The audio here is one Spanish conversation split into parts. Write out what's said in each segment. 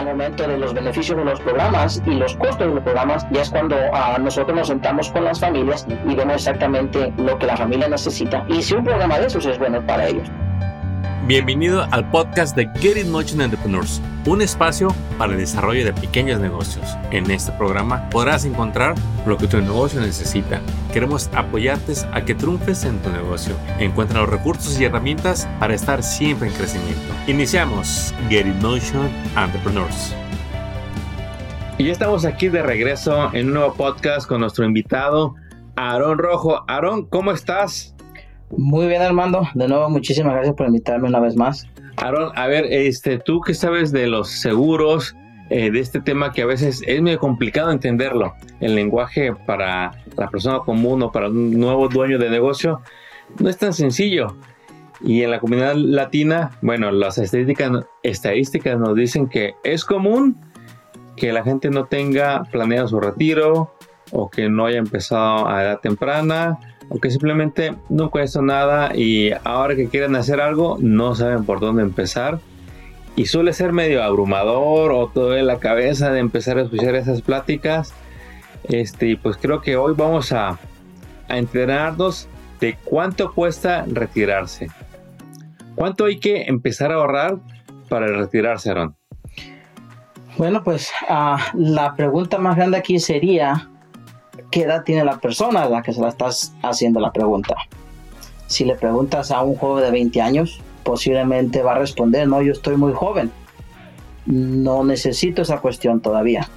al momento de los beneficios de los programas y los costos de los programas, ya es cuando uh, nosotros nos sentamos con las familias y vemos exactamente lo que la familia necesita y si un programa de esos es bueno para ellos. Bienvenido al podcast de Get It Motion Entrepreneurs, un espacio para el desarrollo de pequeños negocios. En este programa podrás encontrar lo que tu negocio necesita. Queremos apoyarte a que triunfes en tu negocio. Encuentra los recursos y herramientas para estar siempre en crecimiento. Iniciamos Get It Motion Entrepreneurs. Y ya estamos aquí de regreso en un nuevo podcast con nuestro invitado, Aarón Rojo. Aarón, ¿cómo estás? Muy bien, Armando. De nuevo, muchísimas gracias por invitarme una vez más. Aaron, a ver, este, tú qué sabes de los seguros, eh, de este tema que a veces es muy complicado entenderlo. El lenguaje para la persona común o para un nuevo dueño de negocio no es tan sencillo. Y en la comunidad latina, bueno, las estadísticas, estadísticas nos dicen que es común que la gente no tenga planeado su retiro o que no haya empezado a edad temprana o que simplemente no cuesta nada y ahora que quieren hacer algo no saben por dónde empezar. Y suele ser medio abrumador o todo en la cabeza de empezar a escuchar esas pláticas. Este, pues creo que hoy vamos a, a entrenarnos de cuánto cuesta retirarse. ¿Cuánto hay que empezar a ahorrar para retirarse, Aaron? Bueno, pues uh, la pregunta más grande aquí sería, qué edad tiene la persona a la que se la estás haciendo la pregunta. Si le preguntas a un joven de 20 años, posiblemente va a responder, no, yo estoy muy joven, no necesito esa cuestión todavía.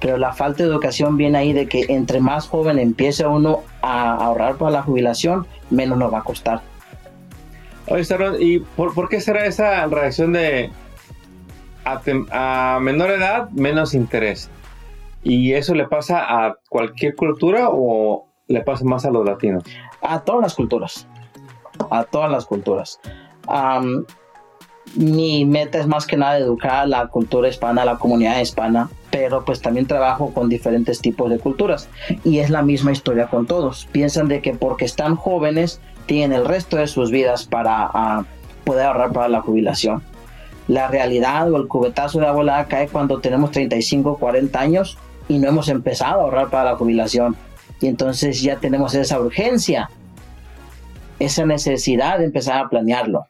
Pero la falta de educación viene ahí de que entre más joven empiece uno a ahorrar para la jubilación, menos nos va a costar. Oye, ¿y por, qué será esa reacción de a menor edad, menos interés? ¿Y eso le pasa a cualquier cultura o le pasa más a los latinos? A todas las culturas. A todas las culturas. mi meta es más que nada educar a la cultura hispana, a la comunidad hispana, pero pues también trabajo con diferentes tipos de culturas. Y es la misma historia con todos. Piensan de que porque están jóvenes, tienen el resto de sus vidas para poder ahorrar para la jubilación. La realidad o el cubetazo de agua cae cuando tenemos 35, 40 años y no hemos empezado a ahorrar para la jubilación. Y entonces ya tenemos esa urgencia, esa necesidad de empezar a planearlo.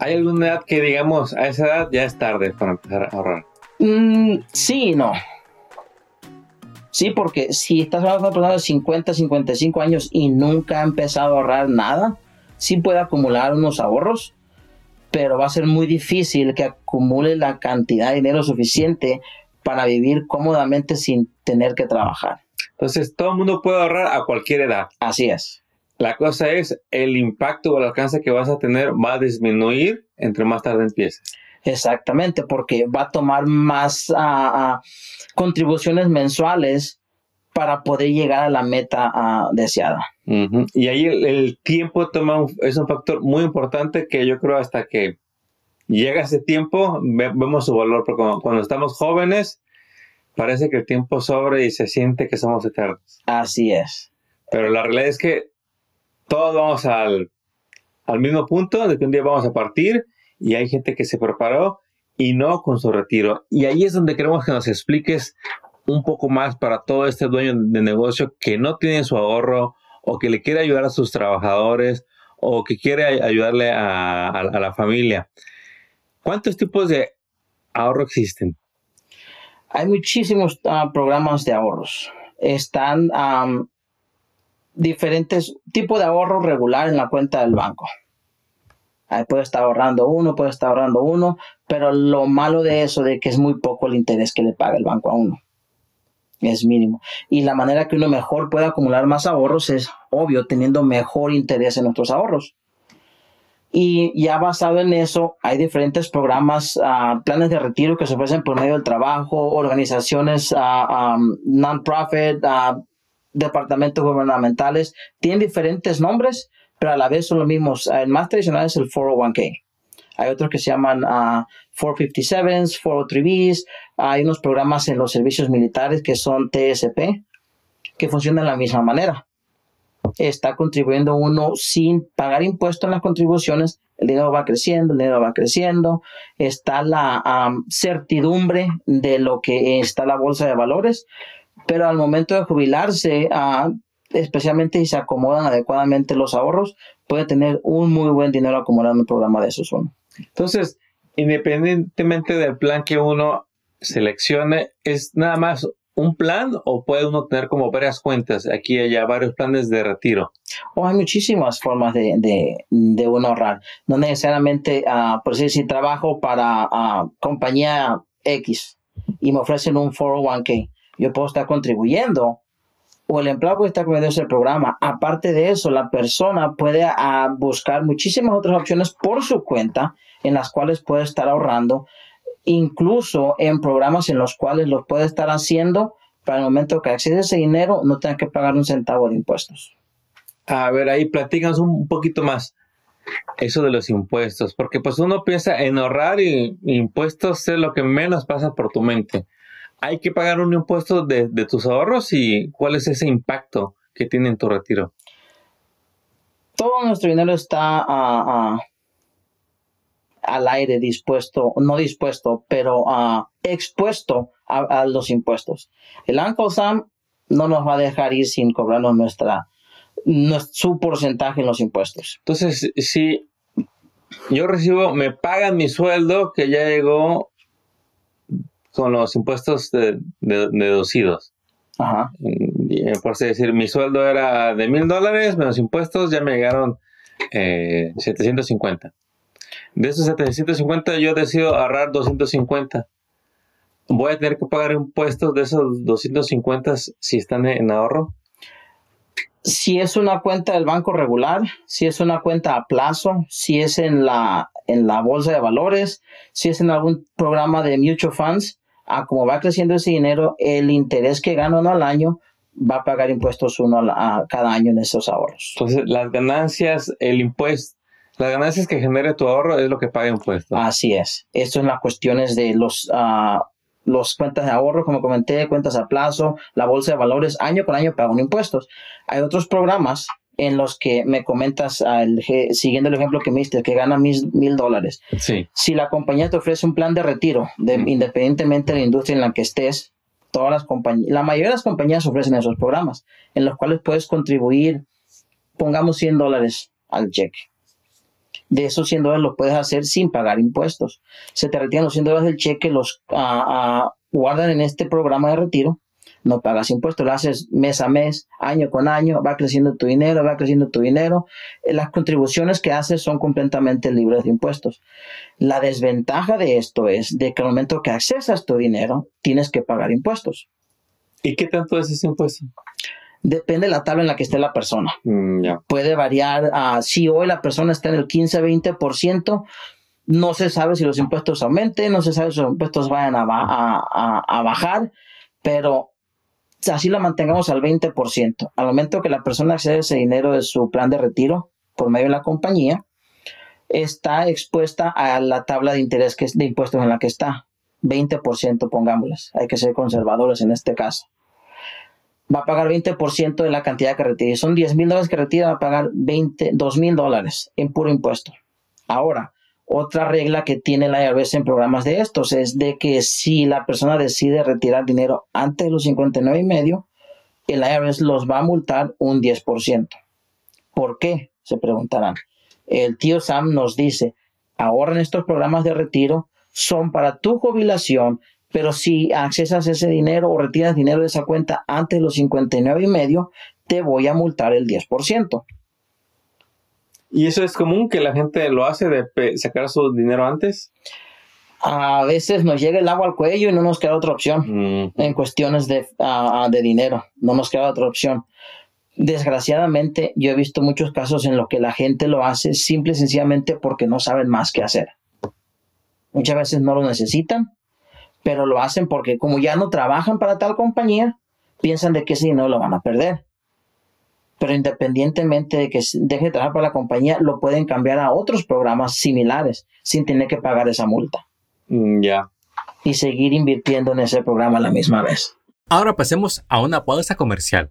¿Hay alguna edad que digamos a esa edad ya es tarde para empezar a ahorrar? Mm, sí no. Sí, porque si estás hablando de una persona de 50, 55 años y nunca ha empezado a ahorrar nada, sí puede acumular unos ahorros, pero va a ser muy difícil que acumule la cantidad de dinero suficiente para vivir cómodamente sin tener que trabajar. Entonces, todo el mundo puede ahorrar a cualquier edad. Así es. La cosa es, el impacto o el alcance que vas a tener va a disminuir entre más tarde empieces. Exactamente, porque va a tomar más ah, contribuciones mensuales para poder llegar a la meta ah, deseada. Y ahí el, tiempo toma es un factor muy importante que yo creo hasta que llega ese tiempo, vemos su valor, porque cuando, estamos jóvenes, parece que el tiempo sobre y se siente que somos eternos. Así es. Pero la realidad es que todos vamos al, al mismo punto de que un día vamos a partir y hay gente que se preparó y no con su retiro. Y ahí es donde queremos que nos expliques un poco más para todo este dueño de negocio que no tiene su ahorro o que le quiere ayudar a sus trabajadores o que quiere ayudarle a la familia. ¿Cuántos tipos de ahorro existen? Hay muchísimos ah, programas de ahorros. Están diferentes tipos de ahorro regular en la cuenta del banco. Ahí puede estar ahorrando uno, puede estar ahorrando uno, pero lo malo de eso de que es muy poco el interés que le paga el banco a uno. Es mínimo. Y la manera que uno mejor puede acumular más ahorros es obvio, teniendo mejor interés en nuestros ahorros. Y ya basado en eso, hay diferentes programas, uh, planes de retiro que se ofrecen por medio del trabajo, organizaciones uh, um, non-profit, uh, departamentos gubernamentales. Tienen diferentes nombres, pero a la vez son los mismos. El más tradicional es el 401k. Hay otros que se llaman 457s, 403bs. Hay unos programas en los servicios militares que son TSP, que funcionan de la misma manera. Está contribuyendo uno sin pagar impuestos en las contribuciones, el dinero va creciendo, el dinero va creciendo, está la certidumbre de lo que está la bolsa de valores, pero al momento de jubilarse, ah, especialmente si se acomodan adecuadamente los ahorros, puede tener un muy buen dinero acumulado en un programa de esos uno. Entonces, independientemente del plan que uno seleccione, es nada más un plan o puede uno tener como varias cuentas? Aquí hay varios planes de retiro. O hay muchísimas formas de, de, uno ahorrar. No necesariamente, uh, por decir, si trabajo para uh, compañía X y me ofrecen un 401k, yo puedo estar contribuyendo o el empleado puede estar contribuyendo ese programa. Aparte de eso, la persona puede uh, buscar muchísimas otras opciones por su cuenta en las cuales puede estar ahorrando incluso en programas en los cuales lo puede estar haciendo para el momento que accede ese dinero no tenga que pagar un centavo de impuestos. A ver, ahí platícanos un poquito más eso de los impuestos, porque pues uno piensa en ahorrar y impuestos es lo que menos pasa por tu mente. ¿Hay que pagar un impuesto de, tus ahorros y cuál es ese impacto que tiene en tu retiro? Todo nuestro dinero está a, al aire dispuesto, no dispuesto, pero uh, expuesto a, los impuestos. El Uncle Sam no nos va a dejar ir sin cobrarnos nuestra, su porcentaje en los impuestos. Entonces, si yo recibo, me pagan mi sueldo que ya llegó con los impuestos de, deducidos. Ajá. Eh, por así decir, mi sueldo era de mil dólares, menos impuestos, ya me llegaron eh, 750. De esos 750 yo decido ahorrar 250. ¿Voy a tener que pagar impuestos de esos 250 si están en ahorro? Si es una cuenta del banco regular, si es una cuenta a plazo, si es en la, en la bolsa de valores, si es en algún programa de mutual funds, a como va creciendo ese dinero, el interés que gano uno al año va a pagar impuestos uno a cada año en esos ahorros. Entonces, las ganancias, el impuesto, las ganancias que genere tu ahorro es lo que paga impuestos. Así es. Esto en las cuestiones de los, uh, los cuentas de ahorro, como comenté, cuentas a plazo, la bolsa de valores, año con año pagan impuestos. Hay otros programas en los que me comentas, siguiendo el ejemplo que me diste, que gana mil, dólares. Sí. Si la compañía te ofrece un plan de retiro, de, independientemente de la industria en la que estés, todas las compañías, la mayoría de las compañías ofrecen esos programas, en los cuales puedes contribuir, pongamos 100 dólares al cheque de esos 100 dólares lo puedes hacer sin pagar impuestos. Se te retiran los 100 dólares del cheque, los guardan en este programa de retiro, no pagas impuestos, lo haces mes a mes, año con año, va creciendo tu dinero, va creciendo tu dinero. Eh, las contribuciones que haces son completamente libres de impuestos. La desventaja de esto es de que al momento que accesas tu dinero, tienes que pagar impuestos. ¿Y qué tanto es ese impuesto? Depende de la tabla en la que esté la persona. Mm, Puede variar. a si hoy la persona está en el 15-20%, no se sabe si los impuestos aumenten, no se sabe si los impuestos vayan a, a, bajar, pero así la mantengamos al 20%. Al momento que la persona accede a ese dinero de su plan de retiro por medio de la compañía, está expuesta a la tabla de interés que, de impuestos en la que está. 20%, pongámosles. Hay que ser conservadores en este caso va a pagar 20% de la cantidad que retire. Son 10 mil dólares que retira, va a pagar 20, 2 mil dólares en puro impuesto. Ahora, otra regla que tiene la IRS en programas de estos es de que si la persona decide retirar dinero antes de los 59 y medio, el IRS los va a multar un 10%. ¿Por qué? Se preguntarán. El tío Sam nos dice, ahorren estos programas de retiro, son para tu jubilación pero si accesas ese dinero o retiras dinero de esa cuenta antes de los 59 y medio, te voy a multar el 10%. ¿Y eso es común que la gente lo hace de sacar su dinero antes? A veces nos llega el agua al cuello y no nos queda otra opción mm. en cuestiones de, de dinero. No nos queda otra opción. Desgraciadamente, yo he visto muchos casos en los que la gente lo hace simple y sencillamente porque no saben más qué hacer. Muchas veces no lo necesitan pero lo hacen porque como ya no trabajan para tal compañía, piensan de que si no lo van a perder. Pero independientemente de que deje de trabajar para la compañía, lo pueden cambiar a otros programas similares sin tener que pagar esa multa. Mm, ya. Y seguir invirtiendo en ese programa a la misma vez. Ahora pasemos a una pausa comercial.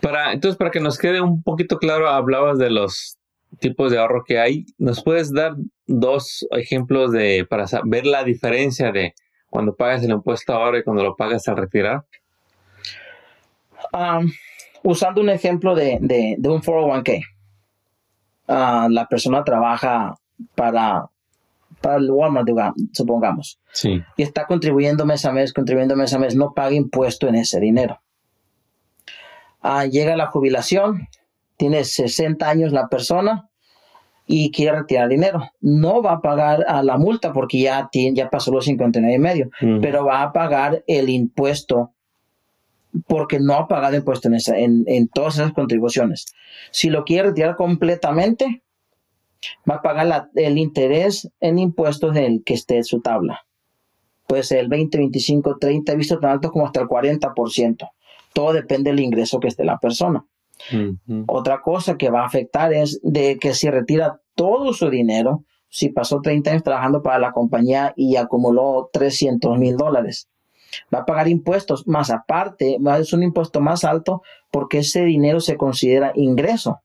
Para, entonces, para que nos quede un poquito claro, hablabas de los tipos de ahorro que hay. ¿Nos puedes dar dos ejemplos de para ver la diferencia de cuando pagas el impuesto ahora y cuando lo pagas al retirar? usando un ejemplo de, un 401k. Ah, la persona trabaja para, para el Walmart, supongamos. Sí. Y está contribuyendo mes a mes, contribuyendo mes a mes, no paga impuesto en ese dinero. Ah, llega la jubilación, tiene 60 años la persona y quiere retirar dinero. No va a pagar a la multa porque ya, tiene, ya pasó los 59 y medio, pero va a pagar el impuesto porque no ha pagado impuesto en, en, todas esas contribuciones. Si lo quiere retirar completamente, va a pagar el interés en impuestos del que esté en su tabla. Puede ser el 20, 25, 30, visto tan alto como hasta el 40%. Todo depende del ingreso que esté la persona. Otra cosa que va a afectar es de que si retira todo su dinero, si pasó 30 años trabajando para la compañía y acumuló 300 mil dólares, va a pagar impuestos, más aparte, es un impuesto más alto porque ese dinero se considera ingreso.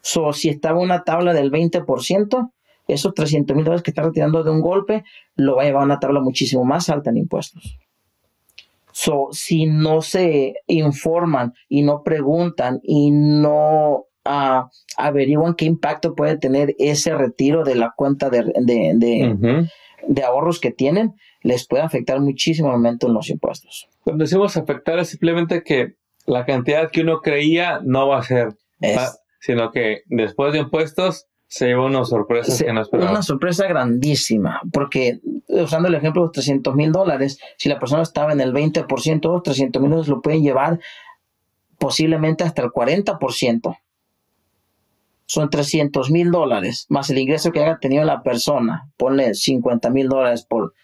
So, si estaba una tabla del 20%, esos 300 mil dólares que está retirando de un golpe, lo va a llevar a una tabla muchísimo más alta en impuestos. So, si no se informan y no preguntan y no uh, averiguan qué impacto puede tener ese retiro de la cuenta de, de, ahorros que tienen, les puede afectar muchísimo el aumento en los impuestos. Cuando decimos afectar es simplemente que la cantidad que uno creía no va a ser, sino que después de impuestos se lleva una sorpresa que no esperaba. Una sorpresa grandísima, porque usando el ejemplo de los 300 mil dólares, si la persona estaba en el 20%, los 300 mil dólares lo pueden llevar posiblemente hasta el 40%. Son 300 mil dólares, más el ingreso que haya tenido la persona, ponle 50 mil dólares por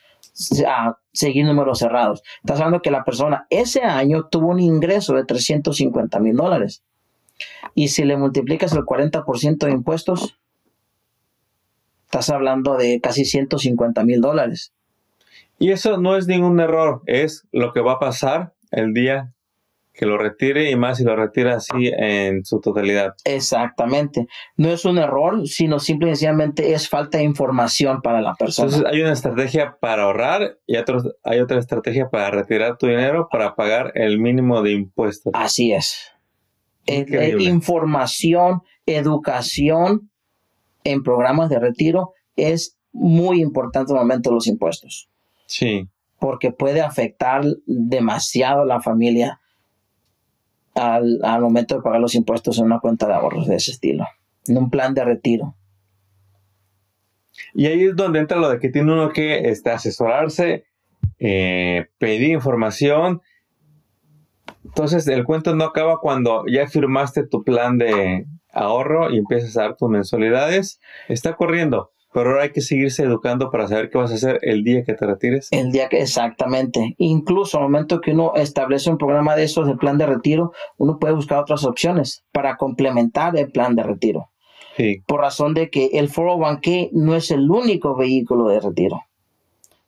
seguir números cerrados. Estás hablando que la persona ese año tuvo un ingreso de 350 mil dólares. Y si le multiplicas el 40% de impuestos, estás hablando de casi 150 mil dólares. Y eso no es ningún error, es lo que va a pasar el día que lo retire y más si lo retira así en su totalidad. Exactamente. No es un error, sino simple y sencillamente es falta de información para la persona. Entonces hay una estrategia para ahorrar y hay otra estrategia para retirar tu dinero para pagar el mínimo de impuestos. Así es. Eh, eh, información, educación en programas de retiro es muy importante el momento de los impuestos. Sí. Porque puede afectar demasiado a la familia al, momento de pagar los impuestos en una cuenta de ahorros de ese estilo, en un plan de retiro. Y ahí es donde entra lo de que tiene uno que este, asesorarse, eh, pedir información. Entonces el cuento no acaba cuando ya firmaste tu plan de ahorro y empiezas a dar tus mensualidades. Está corriendo pero ahora hay que seguirse educando para saber qué vas a hacer el día que te retires. El día que exactamente. Incluso al momento que uno establece un programa de esos de plan de retiro, uno puede buscar otras opciones para complementar el plan de retiro. Sí. Por razón de que el 401k no es el único vehículo de retiro.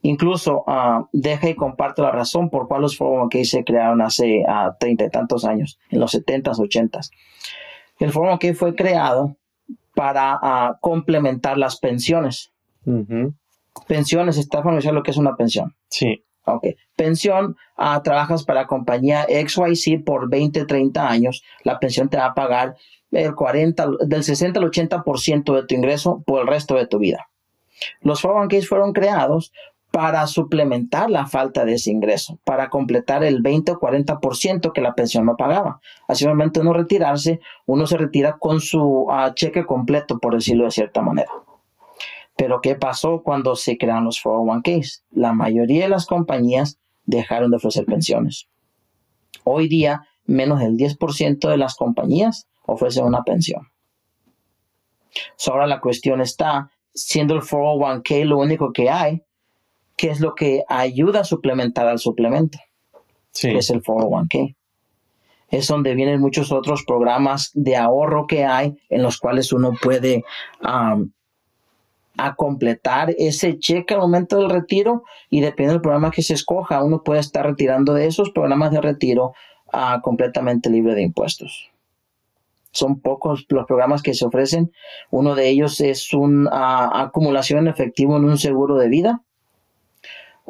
Incluso uh, deja y comparto la razón por cuál los 401k se crearon hace ah, treinta y tantos años, en los 70s, 80s. El 401k fue creado para ah, complementar las pensiones. Pensiones, ¿está familiarizado lo que es una pensión? Sí. Ok. Pensión, uh, trabajas para compañía XYZ por 20, 30 años, la pensión te va a pagar el 40, del 60 al 80% de tu ingreso por el resto de tu vida. Los 401 fueron creados para suplementar la falta de ese ingreso, para completar el 20 o 40% que la pensión no pagaba. Así momento uno retirarse, uno se retira con su ah, cheque completo, por decirlo de cierta manera. Pero ¿qué pasó cuando se crearon los 401ks? La mayoría de las compañías dejaron de ofrecer pensiones. Hoy día menos del 10% de las compañías ofrecen una pensión. ahora la cuestión está, siendo el 401k lo único que hay, ¿qué es lo que ayuda a suplementar al suplemento? Sí. Que es el 401k. Es donde vienen muchos otros programas de ahorro que hay en los cuales uno puede um, a completar ese cheque al momento del retiro y dependiendo del programa que se escoja, uno puede estar retirando de esos programas de retiro ah, completamente libre de impuestos. Son pocos los programas que se ofrecen. Uno de ellos es una acumulación en efectivo en un seguro de vida.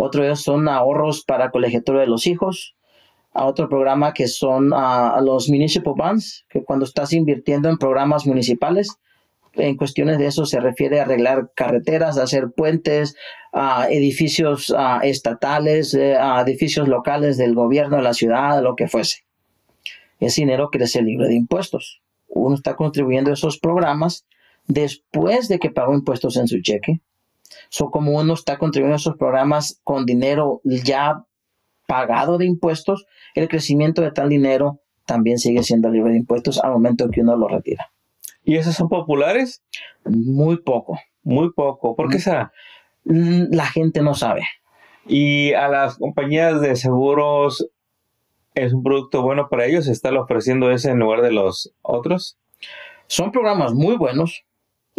Otro de ellos son ahorros para colegiatura de los hijos. A otro programa que son a los municipal bonds, que cuando estás invirtiendo en programas municipales, en cuestiones de eso se refiere a arreglar carreteras, hacer puentes, a edificios estatales, eh, a edificios locales del gobierno de la ciudad, lo que fuese. Ese dinero crece libre de impuestos. Uno está contribuyendo a esos programas después de que pagó impuestos en su cheque. So, como uno está contribuyendo a esos programas con dinero ya pagado de impuestos, el crecimiento de tal dinero también sigue siendo libre de impuestos al momento que uno lo retira. ¿Y esos son populares? Muy poco. Muy poco. ¿Por qué será? Mm, la gente no sabe. ¿Y a las compañías de seguros es un producto bueno para ellos? ¿Están ofreciendo ese en lugar de los otros? Son programas muy buenos.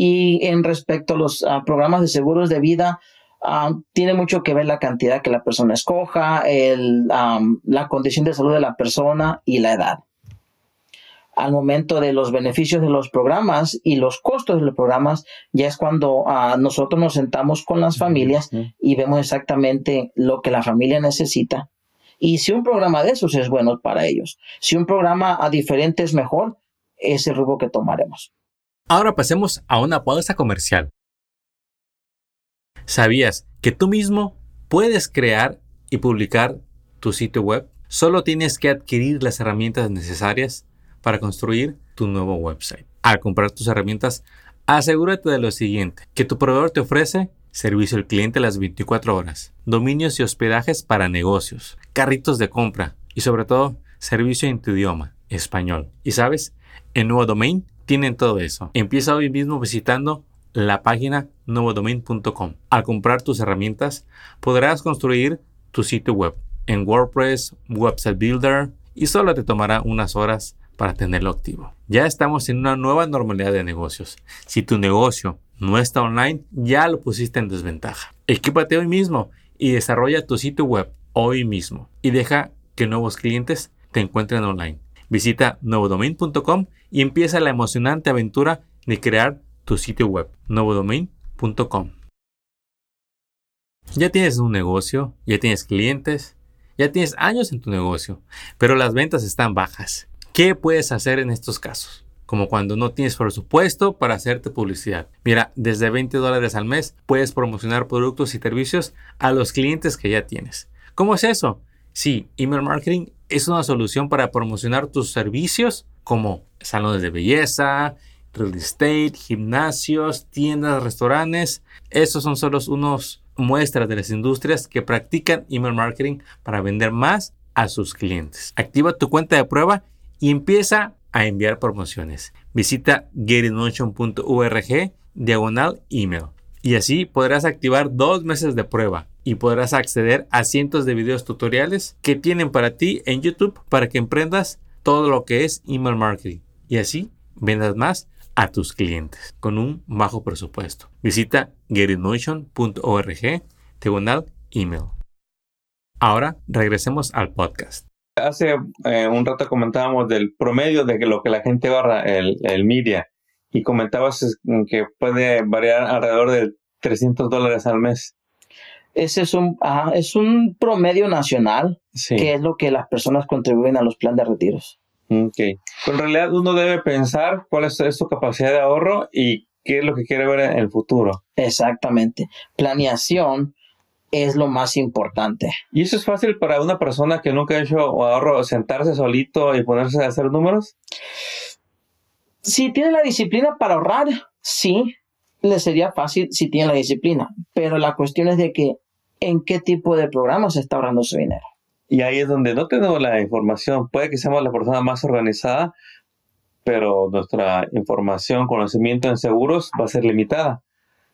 Y en respecto a los programas de seguros de vida, tiene mucho que ver la cantidad que la persona escoja, el, la condición de salud de la persona y la edad al momento de los beneficios de los programas y los costos de los programas, ya es cuando ah, nosotros nos sentamos con las familias y vemos exactamente lo que la familia necesita. Y si un programa de esos es bueno para ellos, si un programa a diferente es mejor, es el rumbo que tomaremos. Ahora pasemos a una pausa comercial. ¿Sabías que tú mismo puedes crear y publicar tu sitio web? Solo tienes que adquirir las herramientas necesarias para construir tu nuevo website. Al comprar tus herramientas, asegúrate de lo siguiente, que tu proveedor te ofrece servicio al cliente las 24 horas, dominios y hospedajes para negocios, carritos de compra y sobre todo servicio en tu idioma, español. Y sabes, en Nuevo Domain tienen todo eso. Empieza hoy mismo visitando la página nuevodomain.com. Al comprar tus herramientas, podrás construir tu sitio web en WordPress, Website Builder y solo te tomará unas horas para tenerlo activo. Ya estamos en una nueva normalidad de negocios. Si tu negocio no está online, ya lo pusiste en desventaja. Equípate hoy mismo y desarrolla tu sitio web hoy mismo y deja que nuevos clientes te encuentren online. Visita nuevodomain.com y empieza la emocionante aventura de crear tu sitio web, nuevodomain.com. Ya tienes un negocio, ya tienes clientes, ya tienes años en tu negocio, pero las ventas están bajas. ¿Qué puedes hacer en estos casos? Como cuando no tienes presupuesto para hacerte publicidad. Mira, desde 20 dólares al mes puedes promocionar productos y servicios a los clientes que ya tienes. ¿Cómo es eso? Sí, email marketing es una solución para promocionar tus servicios como salones de belleza, real estate, gimnasios, tiendas, restaurantes. Esos son solo unos muestras de las industrias que practican email marketing para vender más a sus clientes. Activa tu cuenta de prueba y empieza a enviar promociones. Visita getinmotion.org diagonal email y así podrás activar dos meses de prueba y podrás acceder a cientos de videos tutoriales que tienen para ti en YouTube para que emprendas todo lo que es email marketing y así vendas más a tus clientes con un bajo presupuesto. Visita getinmotion.org diagonal email. Ahora regresemos al podcast hace eh, un rato comentábamos del promedio de lo que la gente ahorra el, el media y comentabas que puede variar alrededor de 300 dólares al mes. Ese es un, es un promedio nacional, que es lo que las personas contribuyen a los planes de retiros. Ok. Pero en realidad uno debe pensar cuál es, es su capacidad de ahorro y qué es lo que quiere ver en el futuro. Exactamente. Planeación es lo más importante. ¿Y eso es fácil para una persona que nunca ha hecho ahorro, sentarse solito y ponerse a hacer números? Si tiene la disciplina para ahorrar, sí, le sería fácil si tiene la disciplina. Pero la cuestión es de que en qué tipo de programa se está ahorrando su dinero. Y ahí es donde no tenemos la información. Puede que seamos la persona más organizada, pero nuestra información, conocimiento en seguros va a ser limitada.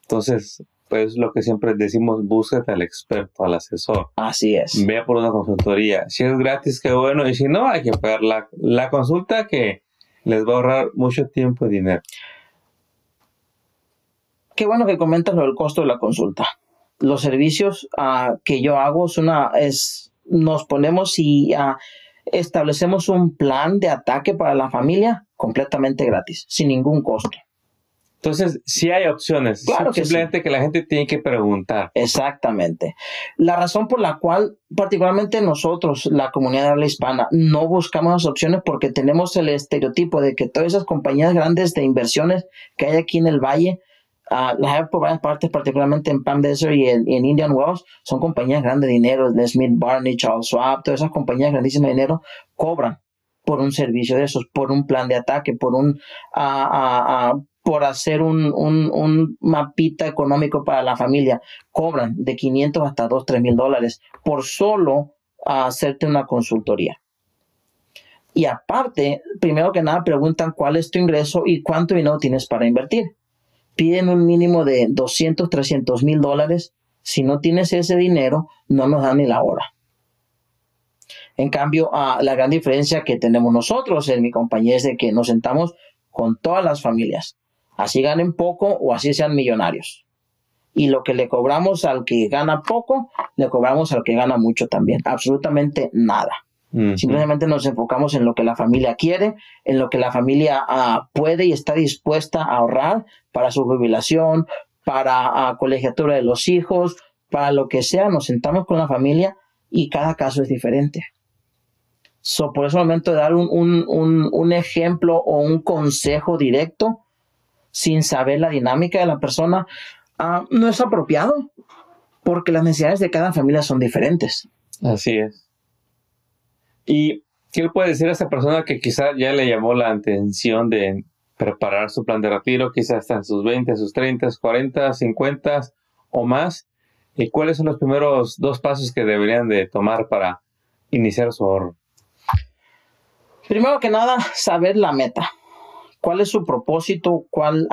Entonces, pues lo que siempre decimos, búsquete al experto, al asesor. Así es. Vea por una consultoría. Si es gratis, qué bueno. Y si no, hay que pagar la, la consulta que les va a ahorrar mucho tiempo y dinero. Qué bueno que comentas lo del costo de la consulta. Los servicios ah, que yo hago es una, es, nos ponemos y ah, establecemos un plan de ataque para la familia completamente gratis, sin ningún costo. Entonces, sí hay opciones. Claro que Simplemente que la gente tiene que preguntar. Exactamente. La razón por la cual, particularmente nosotros, la comunidad de habla hispana, no buscamos las opciones porque tenemos el estereotipo de que todas esas compañías grandes de inversiones que hay aquí en el valle, ah, las hay por varias partes, particularmente en Palm Desert y en, Indian Wells, son compañías grandes de dinero, de Smith Barney, Charles Schwab, todas esas compañías grandísimas de dinero cobran por un servicio de esos, por un plan de ataque, por un ah, ah, por hacer un, un, un mapita económico para la familia. Cobran de 500 hasta 2, 3 mil dólares por solo hacerte una consultoría. Y aparte, primero que nada, preguntan cuál es tu ingreso y cuánto dinero tienes para invertir. Piden un mínimo de 200, 300 mil dólares. Si no tienes ese dinero, no nos dan ni la hora. En cambio, ah, la gran diferencia que tenemos nosotros en mi compañía es de que nos sentamos con todas las familias, así ganen poco o así sean millonarios. Y lo que le cobramos al que gana poco, le cobramos al que gana mucho también. Absolutamente nada. Simplemente nos enfocamos en lo que la familia quiere, en lo que la familia ah, puede y está dispuesta a ahorrar para su jubilación, para ah, colegiatura de los hijos, para lo que sea. Nos sentamos con la familia y cada caso es diferente. So, por ese momento de dar un, un, un, un ejemplo o un consejo directo sin saber la dinámica de la persona ah, no es apropiado porque las necesidades de cada familia son diferentes. Así es. ¿Y qué le puede decir a esa persona que quizá ya le llamó la atención de preparar su plan de retiro, quizás está en sus 20, sus 30, 40, 50 o más? ¿Y cuáles son los primeros dos pasos que deberían de tomar para iniciar su ahorro? Primero que nada, saber la meta. ¿Cuál es su propósito? ¿Cuál,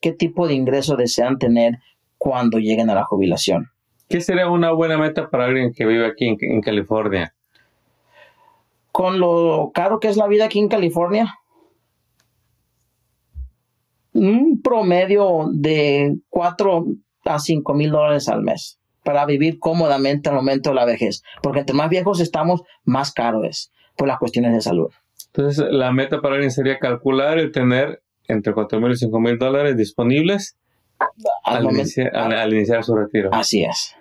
¿Qué tipo de ingreso desean tener cuando lleguen a la jubilación? ¿Qué sería una buena meta para alguien que vive aquí en, en California? Con lo caro que es la vida aquí en California, un promedio de 4 a 5 mil dólares al mes para vivir cómodamente al momento de la vejez. Porque entre más viejos estamos, más caro es por las cuestiones de salud. Entonces, la meta para alguien sería calcular el tener entre 4 mil y 5 mil dólares disponibles Al al, momento- inicia- al- al iniciar su retiro. Así es.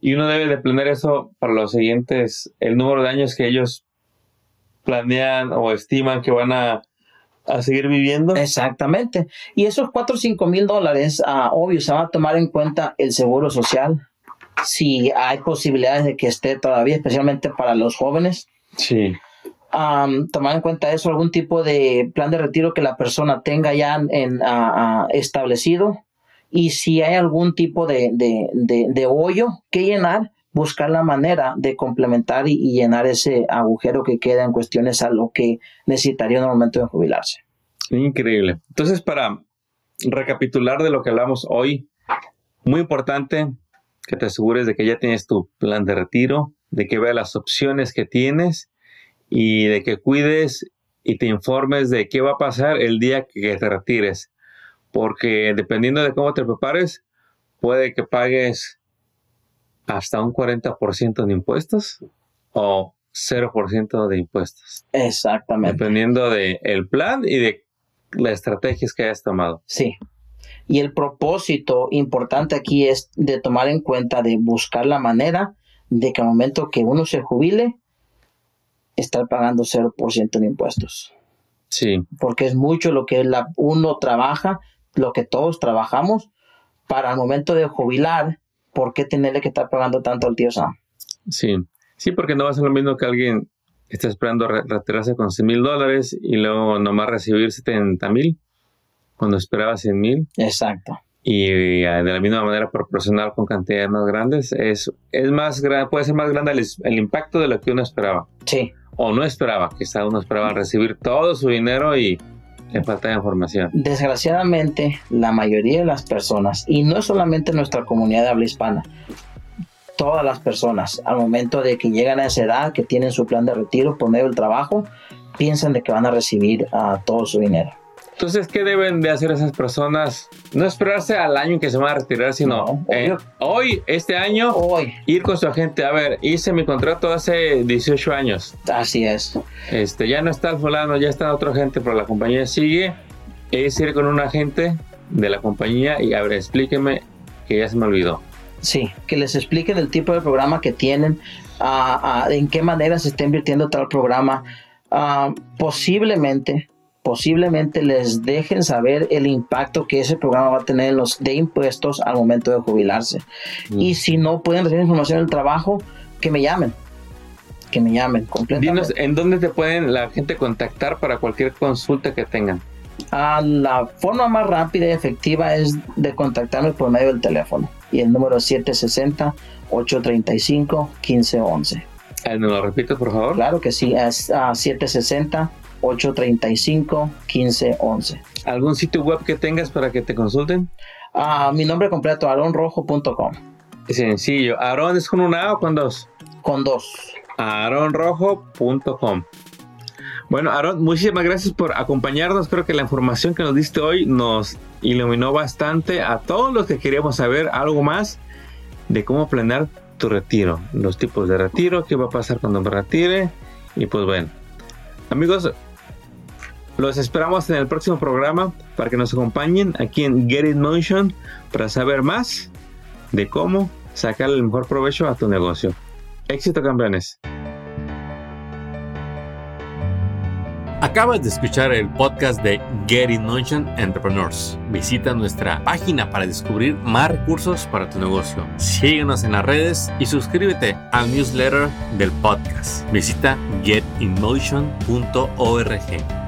Y uno debe de planear eso para los siguientes, el número de años que ellos planean o estiman que van a, a seguir viviendo. Exactamente. Y esos 4 o 5 mil dólares, ah, obvio, se va a tomar en cuenta el seguro social. Si hay posibilidades de que esté todavía, especialmente para los jóvenes. Sí. Tomar en cuenta eso, algún tipo de plan de retiro que la persona tenga ya en, establecido. Y si hay algún tipo de, de, de- de hoyo que llenar, buscar la manera de complementar y, llenar ese agujero que queda en cuestiones a lo que necesitaría en el momento de jubilarse. Increíble. Entonces, para recapitular de lo que hablamos hoy, muy importante que te asegures de que ya tienes tu plan de retiro, de que veas las opciones que tienes y de que cuides y te informes de qué va a pasar el día que te retires. Porque dependiendo de cómo te prepares, puede que pagues hasta un 40% de impuestos o 0% de impuestos. Exactamente. Dependiendo del el plan y de las estrategias que hayas tomado. Sí. Y el propósito importante aquí es de tomar en cuenta, de buscar la manera de que al momento que uno se jubile, estar pagando 0% de impuestos. Sí, Porque es mucho lo que la, uno trabaja, lo que todos trabajamos, para el momento de jubilar, ¿por qué tenerle que estar pagando tanto al tío Sam? sí. Sí, porque no va a ser lo mismo que alguien está esperando re- retirarse con 100 mil dólares y luego nomás recibir 70 mil cuando esperaba 100 mil. Exacto. y eh, de la misma manera proporcional con cantidades más grandes, es, es más puede ser más grande el, el, impacto de lo que uno esperaba. Sí. O no esperaba, quizá uno esperaba recibir todo su dinero y falta información. Desgraciadamente, la mayoría de las personas, y no solamente nuestra comunidad de habla hispana, todas las personas, al momento de que llegan a esa edad, que tienen su plan de retiro por medio del trabajo, piensan de que van a recibir uh, todo su dinero. Entonces, ¿qué deben de hacer esas personas? No esperarse al año en que se van a retirar, sino eh, hoy, este año, hoy. ir con su agente. A ver, hice mi contrato hace 18 años. Así es. Este, ya no está el fulano, ya está otro agente, pero la compañía sigue. Es ir con un agente de la compañía y a ver, explíqueme que ya se me olvidó. Sí, que les expliquen el tipo de programa que tienen, en qué manera se está invirtiendo tal programa. Ah, posiblemente posiblemente les dejen saber el impacto que ese programa va a tener en los de impuestos al momento de jubilarse. Mm. Y si no pueden recibir información del trabajo, que me llamen. Que me llamen completamente. Dinos, ¿en dónde te pueden la gente contactar para cualquier consulta que tengan? Ah, la forma más rápida y efectiva es de contactarme por medio del teléfono. Y el número es 760-835-1511. ¿Me lo repito, por favor? Claro que sí, es 760 ah, 835 1511. ¿Algún sitio web que tengas para que te consulten? Ah, mi nombre completo, aronrojo.com. Sencillo. ¿Aaron es con una A o con dos? Con dos. aronrojo.com. Bueno, Aaron, muchísimas gracias por acompañarnos. Creo que la información que nos diste hoy nos iluminó bastante a todos los que queríamos saber algo más de cómo planear tu retiro, los tipos de retiro, qué va a pasar cuando me retire. Y pues bueno, amigos, los esperamos en el próximo programa para que nos acompañen aquí en Get It Motion para saber más de cómo sacar el mejor provecho a tu negocio. Éxito, campeones. Acabas de escuchar el podcast de Get In Motion Entrepreneurs. Visita nuestra página para descubrir más recursos para tu negocio. Síguenos en las redes y suscríbete al newsletter del podcast. Visita getinmotion.org.